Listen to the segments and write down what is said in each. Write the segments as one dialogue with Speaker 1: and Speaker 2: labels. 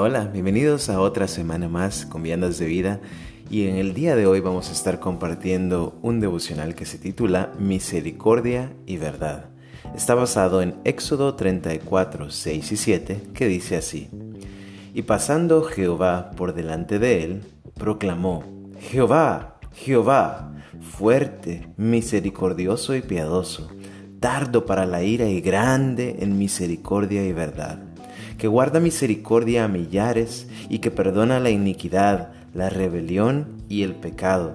Speaker 1: Hola, bienvenidos a otra semana más con Viandas de Vida. Y en el día de hoy vamos a estar compartiendo un devocional que se titula Misericordia y Verdad. Está basado en Éxodo 34, 6 y 7 que dice así, Y pasando Jehová por delante de él, proclamó, Jehová, Jehová, fuerte, misericordioso y piadoso, tardo para la ira y grande en misericordia y verdad que guarda misericordia a millares y que perdona la iniquidad, la rebelión y el pecado,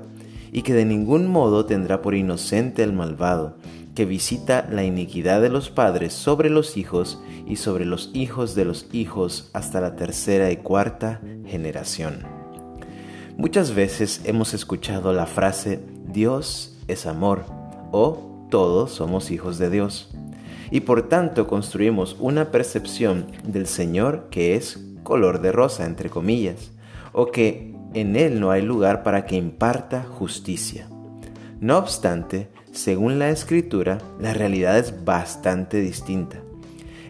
Speaker 1: y que de ningún modo tendrá por inocente el malvado, que visita la iniquidad de los padres sobre los hijos y sobre los hijos de los hijos hasta la tercera y cuarta generación. Muchas veces hemos escuchado la frase Dios es amor o todos somos hijos de Dios y por tanto construimos una percepción del Señor que es color de rosa, entre comillas, o que en Él no hay lugar para que imparta justicia. No obstante, según la Escritura, la realidad es bastante distinta.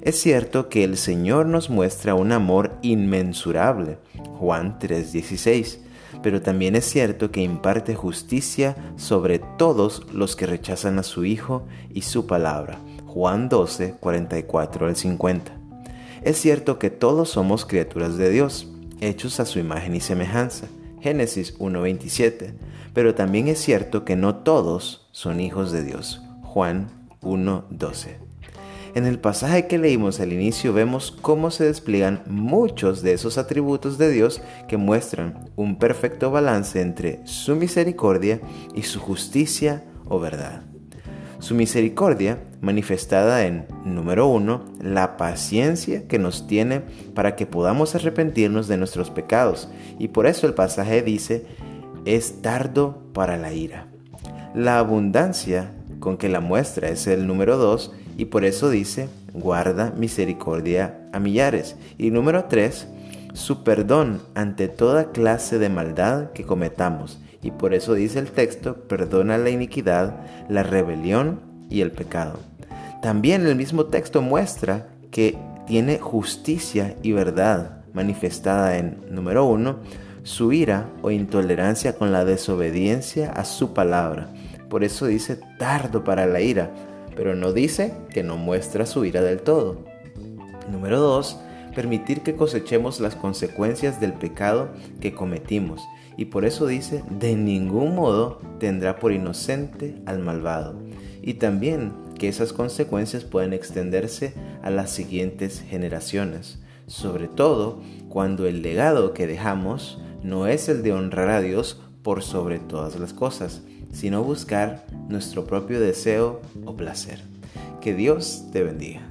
Speaker 1: Es cierto que el Señor nos muestra un amor inmensurable, Juan 3:16, pero también es cierto que imparte justicia sobre todos los que rechazan a su Hijo y su palabra, Juan 12, 44 al 50. Es cierto que todos somos criaturas de Dios, hechos a su imagen y semejanza. Génesis 1.27. Pero también es cierto que no todos son hijos de Dios. Juan 1.12. En el pasaje que leímos al inicio vemos cómo se despliegan muchos de esos atributos de Dios que muestran un perfecto balance entre su misericordia y su justicia o verdad. Su misericordia manifestada en, número uno, la paciencia que nos tiene para que podamos arrepentirnos de nuestros pecados. Y por eso el pasaje dice, es tardo para la ira. La abundancia con que la muestra es el número dos y por eso dice, guarda misericordia a millares. Y número tres, su perdón ante toda clase de maldad que cometamos y por eso dice el texto, perdona la iniquidad, la rebelión y el pecado. También el mismo texto muestra que tiene justicia y verdad manifestada en, número uno, su ira o intolerancia con la desobediencia a su palabra. Por eso dice tardo para la ira, pero no dice que no muestra su ira del todo. Número dos, permitir que cosechemos las consecuencias del pecado que cometimos y por eso dice, de ningún modo tendrá por inocente al malvado. Y también que esas consecuencias pueden extenderse a las siguientes generaciones, sobre todo cuando el legado que dejamos no es el de honrar a Dios por sobre todas las cosas, sino buscar nuestro propio deseo o placer. Que Dios te bendiga.